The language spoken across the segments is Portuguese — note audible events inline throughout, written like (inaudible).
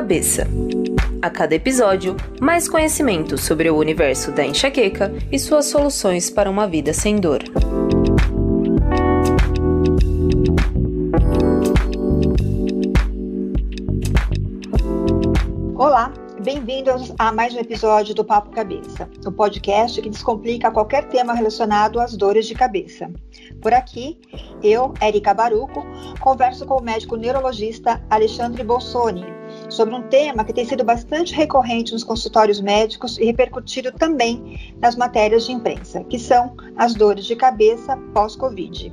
Cabeça. A cada episódio, mais conhecimento sobre o universo da enxaqueca e suas soluções para uma vida sem dor. Olá, bem-vindos a mais um episódio do Papo Cabeça, o podcast que descomplica qualquer tema relacionado às dores de cabeça. Por aqui, eu, Erika Baruco, converso com o médico neurologista Alexandre Bolsoni sobre um tema que tem sido bastante recorrente nos consultórios médicos e repercutido também nas matérias de imprensa, que são as dores de cabeça pós-Covid.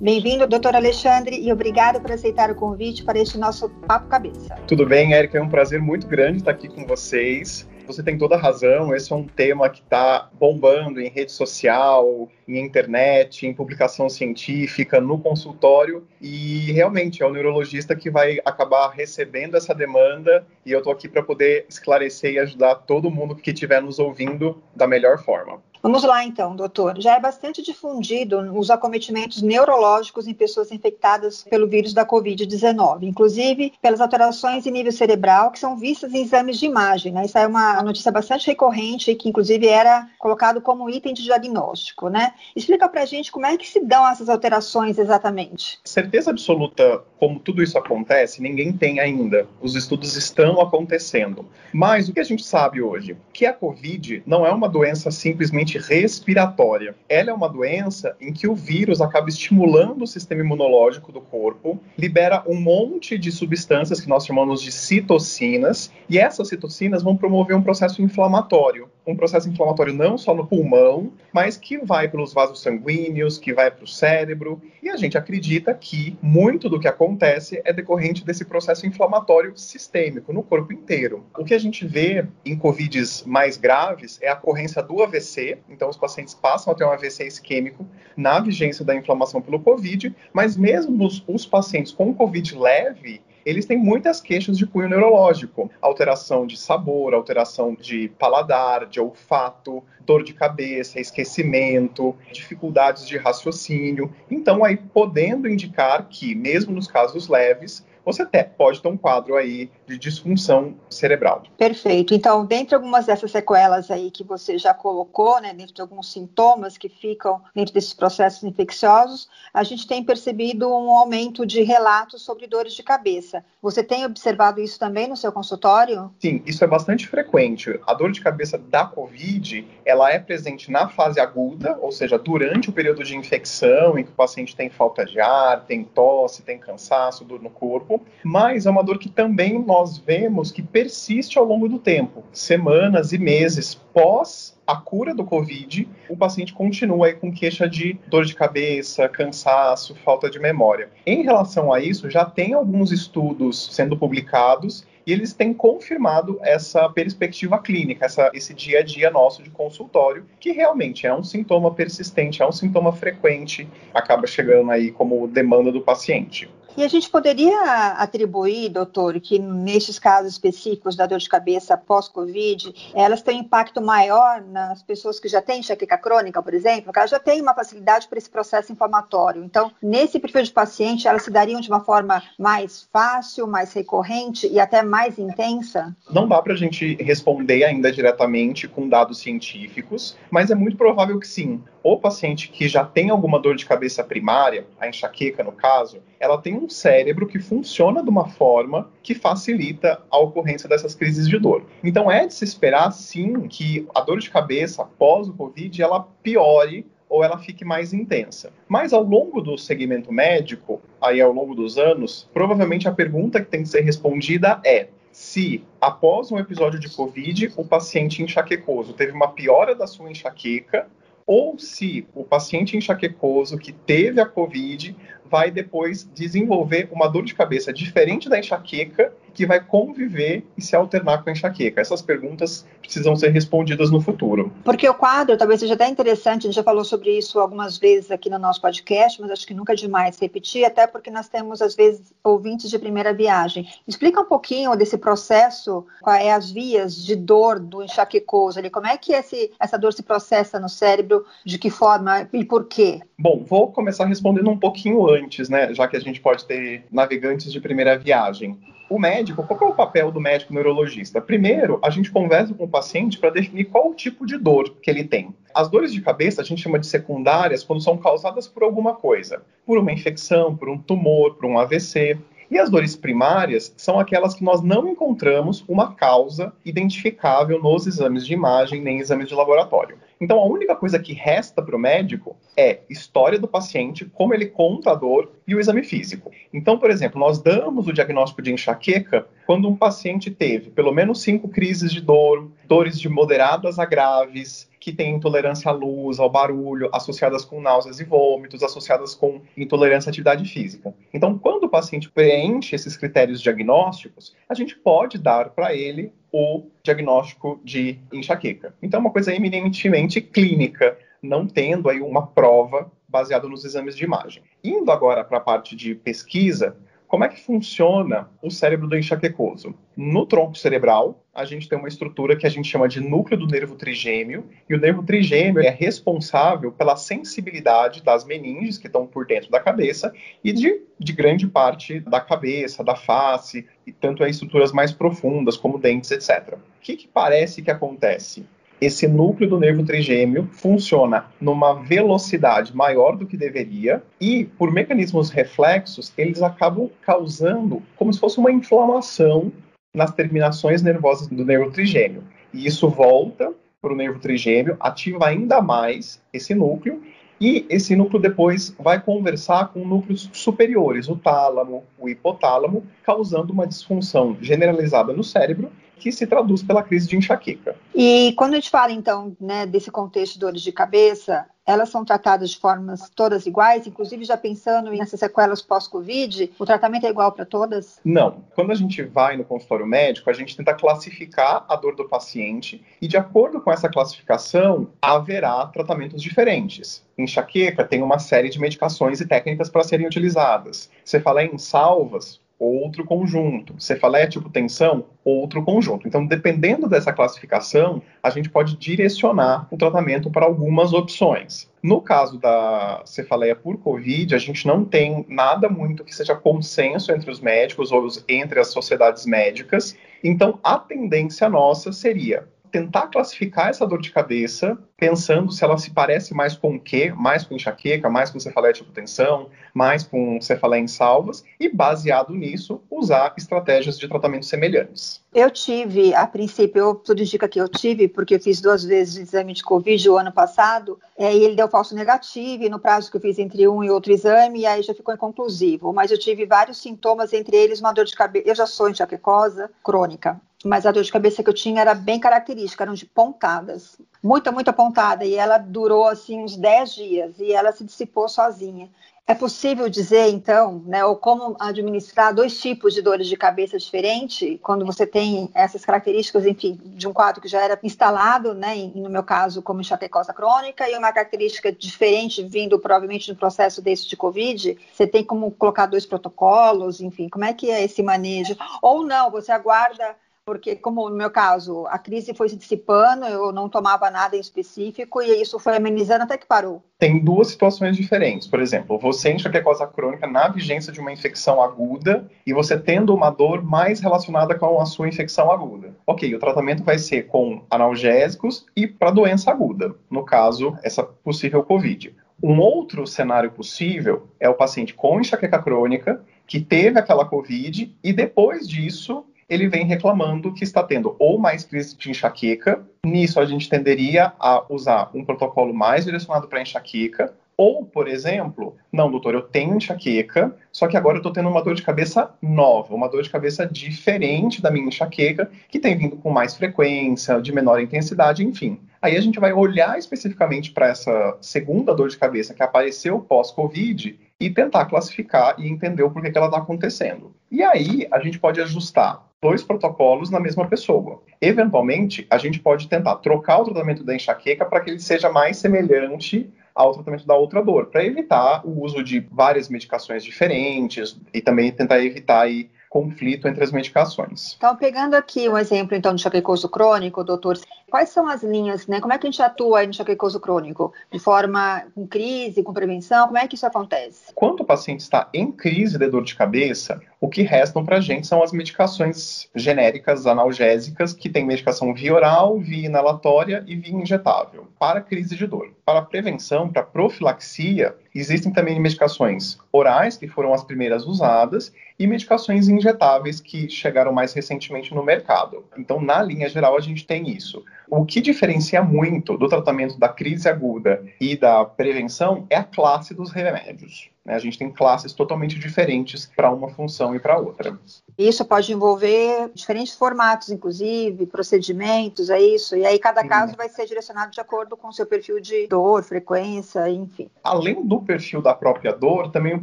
Bem-vindo, doutor Alexandre, e obrigado por aceitar o convite para este nosso Papo Cabeça. Tudo bem, Érica? É um prazer muito grande estar aqui com vocês. Você tem toda a razão, esse é um tema que está bombando em rede social, em internet, em publicação científica, no consultório, e realmente é o neurologista que vai acabar recebendo essa demanda, e eu estou aqui para poder esclarecer e ajudar todo mundo que estiver nos ouvindo da melhor forma. Vamos lá então, doutor. Já é bastante difundido os acometimentos neurológicos em pessoas infectadas pelo vírus da Covid-19, inclusive pelas alterações em nível cerebral que são vistas em exames de imagem. Né? Isso é uma notícia bastante recorrente que, inclusive, era colocado como item de diagnóstico. Né? Explica para a gente como é que se dão essas alterações exatamente. Certeza absoluta como tudo isso acontece, ninguém tem ainda. Os estudos estão acontecendo. Mas o que a gente sabe hoje? Que a Covid não é uma doença simplesmente respiratória. Ela é uma doença em que o vírus acaba estimulando o sistema imunológico do corpo, libera um monte de substâncias que nós chamamos de citocinas, e essas citocinas vão promover um processo inflamatório. Um processo inflamatório não só no pulmão, mas que vai pelos vasos sanguíneos, que vai para o cérebro, e a gente acredita que muito do que acontece é decorrente desse processo inflamatório sistêmico no corpo inteiro. O que a gente vê em COVIDs mais graves é a ocorrência do AVC, então os pacientes passam a ter um AVC isquêmico na vigência da inflamação pelo COVID, mas mesmo os, os pacientes com COVID leve, eles têm muitas queixas de cunho neurológico, alteração de sabor, alteração de paladar, de olfato, dor de cabeça, esquecimento, dificuldades de raciocínio. Então, aí podendo indicar que, mesmo nos casos leves, você pode ter um quadro aí de disfunção cerebral. Perfeito. Então, dentre algumas dessas sequelas aí que você já colocou, né, dentro de alguns sintomas que ficam dentro desses processos infecciosos, a gente tem percebido um aumento de relatos sobre dores de cabeça. Você tem observado isso também no seu consultório? Sim, isso é bastante frequente. A dor de cabeça da COVID, ela é presente na fase aguda, ou seja, durante o período de infecção, em que o paciente tem falta de ar, tem tosse, tem cansaço, dor no corpo mas é uma dor que também nós vemos que persiste ao longo do tempo, semanas e meses pós a cura do Covid, o paciente continua com queixa de dor de cabeça, cansaço, falta de memória. Em relação a isso, já tem alguns estudos sendo publicados e eles têm confirmado essa perspectiva clínica, essa, esse dia a dia nosso de consultório, que realmente é um sintoma persistente, é um sintoma frequente, acaba chegando aí como demanda do paciente. E a gente poderia atribuir, doutor, que nesses casos específicos da dor de cabeça pós-Covid, elas têm um impacto maior nas pessoas que já têm enxaqueca crônica, por exemplo, que elas já têm uma facilidade para esse processo inflamatório. Então, nesse perfil de paciente, elas se dariam de uma forma mais fácil, mais recorrente e até mais intensa? Não dá para a gente responder ainda diretamente com dados científicos, mas é muito provável que sim. O paciente que já tem alguma dor de cabeça primária, a enxaqueca no caso, ela tem um cérebro que funciona de uma forma que facilita a ocorrência dessas crises de dor. Então é de se esperar sim que a dor de cabeça após o COVID ela piore ou ela fique mais intensa. Mas ao longo do segmento médico, aí ao longo dos anos, provavelmente a pergunta que tem que ser respondida é: se após um episódio de COVID o paciente enxaquecoso teve uma piora da sua enxaqueca ou se o paciente enxaquecoso que teve a COVID vai depois desenvolver uma dor de cabeça diferente da enxaqueca que vai conviver e se alternar com a enxaqueca? Essas perguntas precisam ser respondidas no futuro. Porque o quadro talvez seja até interessante, a gente já falou sobre isso algumas vezes aqui no nosso podcast, mas acho que nunca é demais repetir, até porque nós temos, às vezes, ouvintes de primeira viagem. Explica um pouquinho desse processo, quais é as vias de dor do enxaquecoso ali, como é que esse, essa dor se processa no cérebro, de que forma e por quê? Bom, vou começar respondendo um pouquinho antes né? Já que a gente pode ter navegantes de primeira viagem. O médico, qual é o papel do médico neurologista? Primeiro, a gente conversa com o paciente para definir qual o tipo de dor que ele tem. As dores de cabeça a gente chama de secundárias quando são causadas por alguma coisa, por uma infecção, por um tumor, por um AVC. E as dores primárias são aquelas que nós não encontramos uma causa identificável nos exames de imagem nem exames de laboratório. Então, a única coisa que resta para o médico é história do paciente, como ele conta a dor e o exame físico. Então, por exemplo, nós damos o diagnóstico de enxaqueca quando um paciente teve pelo menos cinco crises de dor, dores de moderadas a graves, que têm intolerância à luz, ao barulho, associadas com náuseas e vômitos, associadas com intolerância à atividade física. Então, quando o paciente preenche esses critérios diagnósticos, a gente pode dar para ele o diagnóstico de enxaqueca. Então, é uma coisa eminentemente clínica, não tendo aí uma prova baseada nos exames de imagem. Indo agora para a parte de pesquisa, como é que funciona o cérebro do enxaquecoso? No tronco cerebral, a gente tem uma estrutura que a gente chama de núcleo do nervo trigêmeo, e o nervo trigêmeo é responsável pela sensibilidade das meninges que estão por dentro da cabeça e de, de grande parte da cabeça, da face, e tanto em estruturas mais profundas, como dentes, etc. O que, que parece que acontece? Esse núcleo do nervo trigêmeo funciona numa velocidade maior do que deveria e, por mecanismos reflexos, eles acabam causando como se fosse uma inflamação nas terminações nervosas do nervo trigêmeo. E isso volta para o nervo trigêmeo, ativa ainda mais esse núcleo e esse núcleo depois vai conversar com núcleos superiores, o tálamo, o hipotálamo, causando uma disfunção generalizada no cérebro que se traduz pela crise de enxaqueca. E quando a gente fala, então, né, desse contexto de dores de cabeça, elas são tratadas de formas todas iguais, inclusive já pensando nessas sequelas pós-Covid, o tratamento é igual para todas? Não. Quando a gente vai no consultório médico, a gente tenta classificar a dor do paciente e, de acordo com essa classificação, haverá tratamentos diferentes. Enxaqueca tem uma série de medicações e técnicas para serem utilizadas. Você fala em salvas, outro conjunto. Cefaleia tipo tensão, outro conjunto. Então, dependendo dessa classificação, a gente pode direcionar o tratamento para algumas opções. No caso da cefaleia por Covid, a gente não tem nada muito que seja consenso entre os médicos ou entre as sociedades médicas. Então, a tendência nossa seria tentar classificar essa dor de cabeça, pensando se ela se parece mais com o quê? Mais com enxaqueca, mais com cefaleia de hipotensão, mais com cefaleia em salvas, e baseado nisso, usar estratégias de tratamento semelhantes. Eu tive, a princípio, eu tudo indica que eu tive, porque eu fiz duas vezes o exame de Covid o ano passado, é, e ele deu falso negativo, e no prazo que eu fiz entre um e outro exame, e aí já ficou inconclusivo. Mas eu tive vários sintomas, entre eles uma dor de cabeça. Eu já sou enxaquecosa crônica, mas a dor de cabeça que eu tinha era bem característica, eram de pontadas, muita, muita pontada, e ela durou assim uns 10 dias, e ela se dissipou sozinha. É possível dizer, então, né, ou como administrar dois tipos de dores de cabeça diferentes, quando você tem essas características, enfim, de um quadro que já era instalado, né, no meu caso, como enxaquecosa crônica, e uma característica diferente vindo provavelmente do processo desse de Covid, você tem como colocar dois protocolos, enfim, como é que é esse manejo? Ou não, você aguarda porque como no meu caso, a crise foi se dissipando, eu não tomava nada em específico e isso foi amenizando até que parou. Tem duas situações diferentes. Por exemplo, você enxaquecosa crônica na vigência de uma infecção aguda e você tendo uma dor mais relacionada com a sua infecção aguda. Ok, o tratamento vai ser com analgésicos e para doença aguda, no caso, essa possível COVID. Um outro cenário possível é o paciente com enxaqueca crônica que teve aquela COVID e depois disso ele vem reclamando que está tendo ou mais crise de enxaqueca. Nisso, a gente tenderia a usar um protocolo mais direcionado para enxaqueca. Ou, por exemplo, não, doutor, eu tenho enxaqueca, só que agora eu estou tendo uma dor de cabeça nova, uma dor de cabeça diferente da minha enxaqueca, que tem vindo com mais frequência, de menor intensidade, enfim. Aí a gente vai olhar especificamente para essa segunda dor de cabeça que apareceu pós-Covid e tentar classificar e entender o porquê que ela está acontecendo. E aí a gente pode ajustar dois protocolos na mesma pessoa. Eventualmente, a gente pode tentar trocar o tratamento da enxaqueca para que ele seja mais semelhante ao tratamento da outra dor, para evitar o uso de várias medicações diferentes e também tentar evitar aí conflito entre as medicações. Então, pegando aqui um exemplo então de enxaquecoso crônico, doutor, quais são as linhas, né? Como é que a gente atua no enxaquecoso crônico? De forma com crise, com prevenção, como é que isso acontece? Quando o paciente está em crise de dor de cabeça, o que restam para a gente são as medicações genéricas analgésicas, que tem medicação via oral, via inalatória e via injetável, para crise de dor. Para prevenção, para profilaxia, existem também medicações orais, que foram as primeiras usadas, e medicações injetáveis que chegaram mais recentemente no mercado. Então, na linha geral, a gente tem isso. O que diferencia muito do tratamento da crise aguda e da prevenção é a classe dos remédios. Né? A gente tem classes totalmente diferentes para uma função e para outra. Isso pode envolver diferentes formatos, inclusive, procedimentos, é isso? E aí cada caso vai ser direcionado de acordo com o seu perfil de dor, frequência, enfim. Além do perfil da própria dor, também o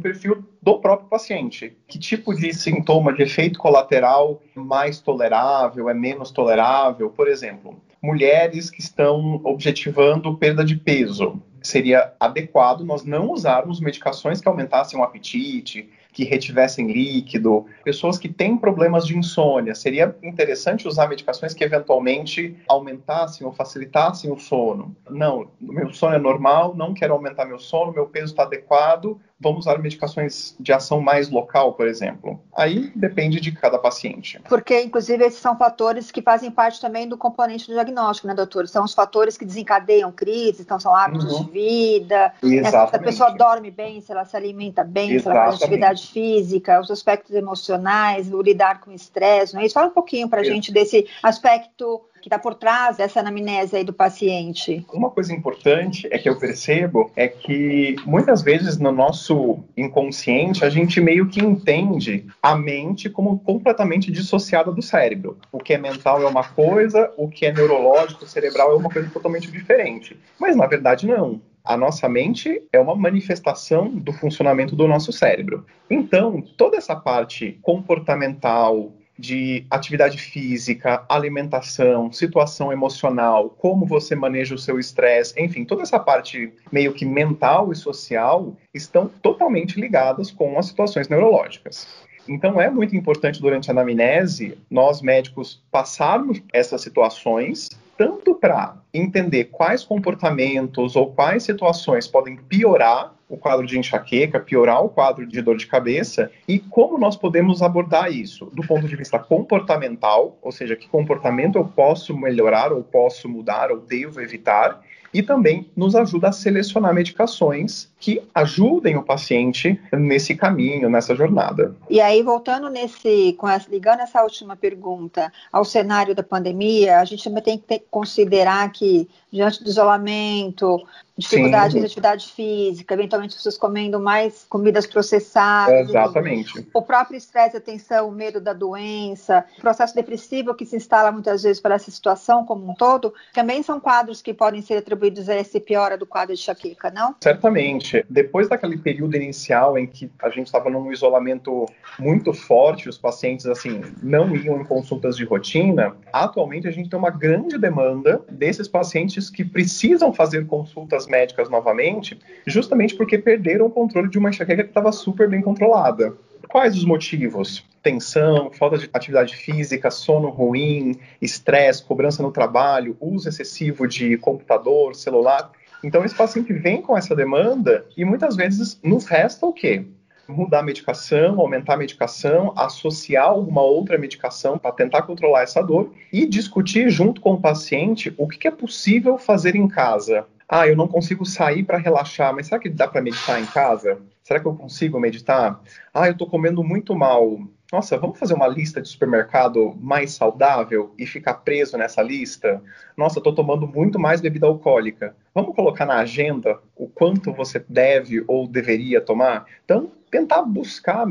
perfil do próprio paciente. Que tipo de sintoma de efeito colateral mais tolerável, é menos tolerável? Por exemplo, mulheres que estão objetivando perda de peso seria adequado nós não usarmos medicações que aumentassem o apetite, que retivessem líquido, pessoas que têm problemas de insônia. Seria interessante usar medicações que eventualmente aumentassem ou facilitassem o sono. Não, meu sono é normal, não quero aumentar meu sono, meu peso está adequado, vamos usar medicações de ação mais local, por exemplo. Aí depende de cada paciente. Porque, inclusive, esses são fatores que fazem parte também do componente do diagnóstico, né, doutor? São os fatores que desencadeiam crises, então são hábitos uhum. de vida, né, se a pessoa dorme bem, se ela se alimenta bem, Exatamente. se ela faz atividade física, os aspectos emocionais, o lidar com o estresse, não é isso? Fala um pouquinho para a gente desse aspecto que está por trás dessa anamnese aí do paciente? Uma coisa importante é que eu percebo é que muitas vezes no nosso inconsciente a gente meio que entende a mente como completamente dissociada do cérebro. O que é mental é uma coisa, o que é neurológico, cerebral é uma coisa totalmente diferente. Mas na verdade não. A nossa mente é uma manifestação do funcionamento do nosso cérebro. Então, toda essa parte comportamental, de atividade física, alimentação, situação emocional, como você maneja o seu estresse, enfim, toda essa parte meio que mental e social estão totalmente ligadas com as situações neurológicas. Então é muito importante durante a anamnese nós médicos passarmos essas situações tanto para entender quais comportamentos ou quais situações podem piorar o quadro de enxaqueca, piorar o quadro de dor de cabeça e como nós podemos abordar isso do ponto de vista comportamental, ou seja, que comportamento eu posso melhorar ou posso mudar ou devo evitar, e também nos ajuda a selecionar medicações que ajudem o paciente nesse caminho, nessa jornada. E aí, voltando nesse, essa, ligando essa última pergunta ao cenário da pandemia, a gente também tem que ter, considerar que, diante do isolamento, dificuldade de atividade física, eventualmente pessoas comendo mais comidas processadas. Exatamente. O próprio estresse, a tensão, o medo da doença, o processo depressivo que se instala muitas vezes para essa situação como um todo, também são quadros que podem ser atribuídos a essa piora do quadro de enxaqueca, não? Certamente. Depois daquele período inicial em que a gente estava num isolamento muito forte, os pacientes assim não iam em consultas de rotina, atualmente a gente tem uma grande demanda desses pacientes que precisam fazer consultas médicas novamente, justamente porque perderam o controle de uma enxaqueca que estava super bem controlada. Quais os motivos? Tensão, falta de atividade física, sono ruim, estresse, cobrança no trabalho, uso excessivo de computador, celular. Então, esse paciente vem com essa demanda e muitas vezes nos resta o quê? Mudar a medicação, aumentar a medicação, associar alguma outra medicação para tentar controlar essa dor e discutir junto com o paciente o que é possível fazer em casa ah, eu não consigo sair para relaxar, mas será que dá para meditar em casa? Será que eu consigo meditar? Ah, eu estou comendo muito mal. Nossa, vamos fazer uma lista de supermercado mais saudável e ficar preso nessa lista? Nossa, estou tomando muito mais bebida alcoólica. Vamos colocar na agenda o quanto você deve ou deveria tomar? Então, tentar buscar.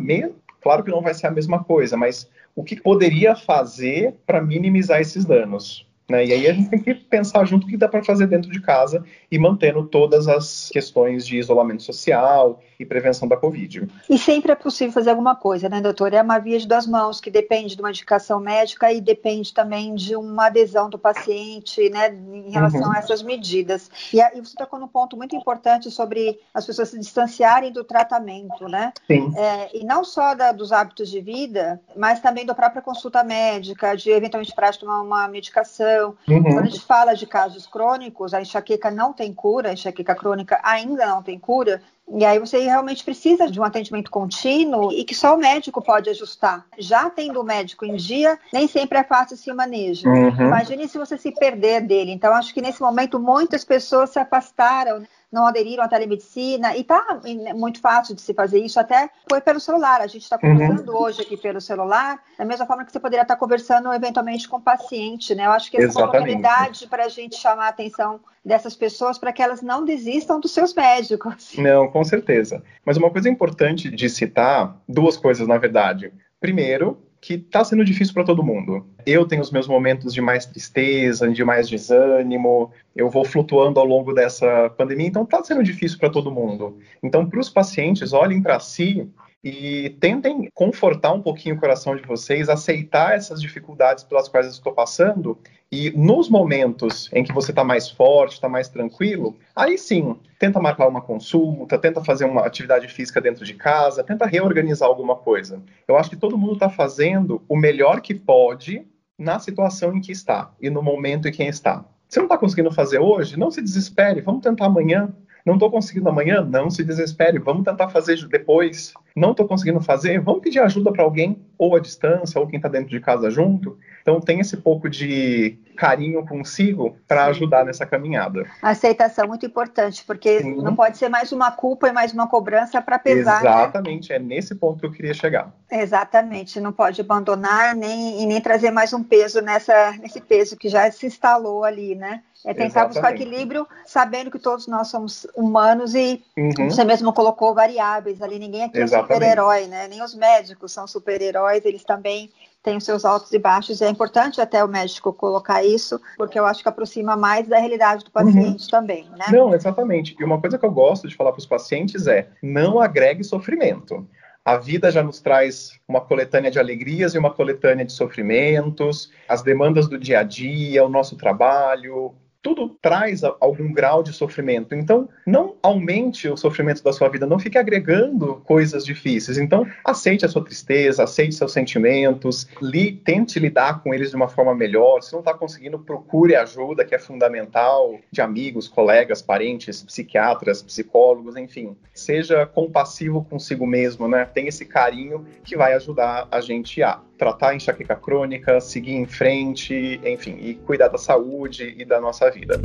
Claro que não vai ser a mesma coisa, mas o que poderia fazer para minimizar esses danos? Né? E aí a gente tem que pensar junto o que dá para fazer dentro de casa e mantendo todas as questões de isolamento social e prevenção da Covid. E sempre é possível fazer alguma coisa, né, doutor? É uma via de duas mãos que depende de uma indicação médica e depende também de uma adesão do paciente, né, em relação uhum. a essas medidas. E, e você tocou num ponto muito importante sobre as pessoas se distanciarem do tratamento, né? Sim. É, e não só da, dos hábitos de vida, mas também da própria consulta médica, de eventualmente parar de tomar uma medicação. Uhum. Quando a gente fala de casos crônicos, a enxaqueca não tem cura, a enxaqueca crônica ainda não tem cura, e aí você realmente precisa de um atendimento contínuo e que só o médico pode ajustar. Já tendo o médico em dia, nem sempre é fácil se manejar. Uhum. Imagine se você se perder dele. Então, acho que nesse momento muitas pessoas se afastaram não aderiram à telemedicina, e está muito fácil de se fazer isso, até foi pelo celular. A gente está uhum. conversando uhum. hoje aqui pelo celular, da mesma forma que você poderia estar conversando eventualmente com o paciente, né? Eu acho que essa é uma oportunidade para a gente chamar a atenção dessas pessoas para que elas não desistam dos seus médicos. (laughs) Não, com certeza. Mas uma coisa importante de citar, duas coisas, na verdade. Primeiro, que está sendo difícil para todo mundo. Eu tenho os meus momentos de mais tristeza, de mais desânimo, eu vou flutuando ao longo dessa pandemia, então está sendo difícil para todo mundo. Então, para os pacientes, olhem para si e tentem confortar um pouquinho o coração de vocês, aceitar essas dificuldades pelas quais eu estou passando e nos momentos em que você está mais forte, está mais tranquilo, aí sim, tenta marcar uma consulta, tenta fazer uma atividade física dentro de casa, tenta reorganizar alguma coisa. Eu acho que todo mundo está fazendo o melhor que pode na situação em que está e no momento em que está. Se não está conseguindo fazer hoje, não se desespere, vamos tentar amanhã. Não estou conseguindo amanhã? Não se desespere, vamos tentar fazer depois. Não estou conseguindo fazer? Vamos pedir ajuda para alguém, ou à distância, ou quem está dentro de casa junto. Então tem esse pouco de carinho consigo para ajudar nessa caminhada. Aceitação é muito importante, porque Sim. não pode ser mais uma culpa e mais uma cobrança para pesar. Né? Exatamente, né? é nesse ponto que eu queria chegar. Exatamente, não pode abandonar nem, e nem trazer mais um peso nessa, nesse peso que já se instalou ali, né? É tentar Exatamente. buscar equilíbrio, sabendo que todos nós somos humanos e uhum. você mesmo colocou variáveis ali. Ninguém aqui Exatamente. é super-herói, né? Nem os médicos são super-heróis, eles também têm os seus altos e baixos. E é importante até o médico colocar isso, porque eu acho que aproxima mais da realidade do paciente uhum. também, né? Não, exatamente. E uma coisa que eu gosto de falar para os pacientes é: não agregue sofrimento. A vida já nos traz uma coletânea de alegrias e uma coletânea de sofrimentos, as demandas do dia a dia, o nosso trabalho, tudo traz algum grau de sofrimento. Então, não aumente o sofrimento da sua vida, não fique agregando coisas difíceis. Então, aceite a sua tristeza, aceite seus sentimentos, li, tente lidar com eles de uma forma melhor. Se não está conseguindo, procure ajuda, que é fundamental, de amigos, colegas, parentes, psiquiatras, psicólogos, enfim. Seja compassivo consigo mesmo, né? Tem esse carinho que vai ajudar a gente a tratar a enxaqueca crônica, seguir em frente, enfim, e cuidar da saúde e da nossa vida.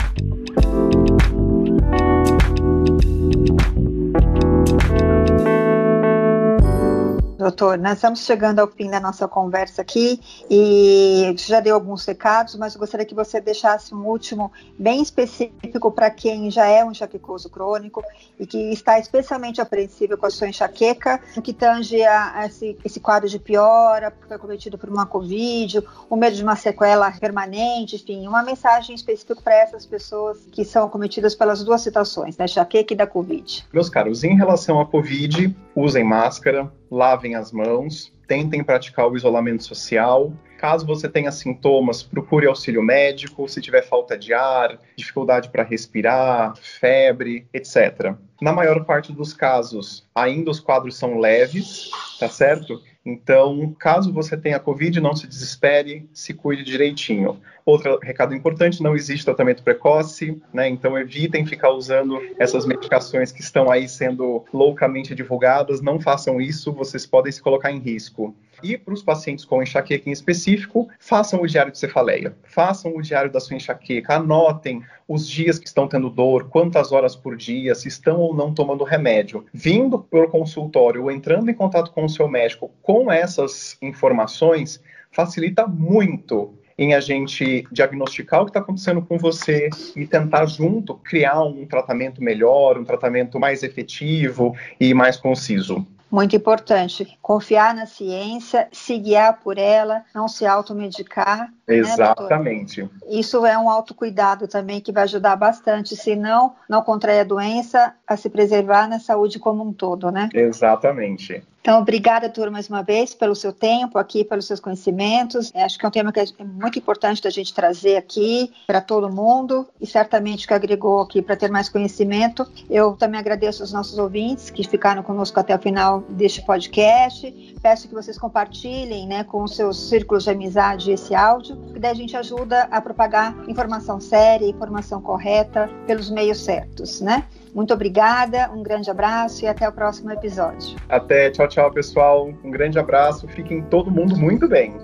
Doutor, nós estamos chegando ao fim da nossa conversa aqui e já deu alguns recados, mas gostaria que você deixasse um último bem específico para quem já é um enxaquecoso crônico e que está especialmente apreensível com a sua enxaqueca, que tange a, esse, esse quadro de piora, foi cometido por uma Covid, o medo de uma sequela permanente, enfim, uma mensagem específica para essas pessoas que são cometidas pelas duas situações, da enxaqueca e da Covid. Meus caros, em relação à Covid, usem máscara, lavem as mãos, tentem praticar o isolamento social. Caso você tenha sintomas, procure auxílio médico. Se tiver falta de ar, dificuldade para respirar, febre, etc. Na maior parte dos casos, ainda os quadros são leves, tá certo? Então, caso você tenha Covid, não se desespere, se cuide direitinho. Outro recado importante: não existe tratamento precoce, né? Então, evitem ficar usando essas medicações que estão aí sendo loucamente divulgadas. Não façam isso, vocês podem se colocar em risco. E para os pacientes com enxaqueca em específico, façam o diário de cefaleia, façam o diário da sua enxaqueca, anotem os dias que estão tendo dor, quantas horas por dia, se estão ou não tomando remédio. Vindo pelo consultório ou entrando em contato com o seu médico com essas informações, facilita muito em a gente diagnosticar o que está acontecendo com você e tentar junto criar um tratamento melhor, um tratamento mais efetivo e mais conciso. Muito importante. Confiar na ciência, se guiar por ela, não se automedicar. Né, Exatamente. Né, Isso é um autocuidado também que vai ajudar bastante, se não, não contrair a doença, a se preservar na saúde como um todo, né? Exatamente. Então, obrigada, turma, mais uma vez, pelo seu tempo aqui, pelos seus conhecimentos. É, acho que é um tema que é muito importante da gente trazer aqui para todo mundo e certamente que agregou aqui para ter mais conhecimento. Eu também agradeço aos nossos ouvintes que ficaram conosco até o final deste podcast. Peço que vocês compartilhem né, com os seus círculos de amizade esse áudio, que daí a gente ajuda a propagar informação séria, informação correta pelos meios certos, né? Muito obrigada, um grande abraço e até o próximo episódio. Até, tchau, tchau, pessoal. Um grande abraço, fiquem todo mundo muito bem.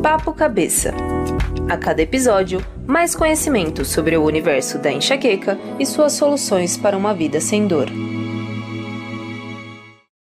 Papo Cabeça. A cada episódio, mais conhecimento sobre o universo da enxaqueca e suas soluções para uma vida sem dor.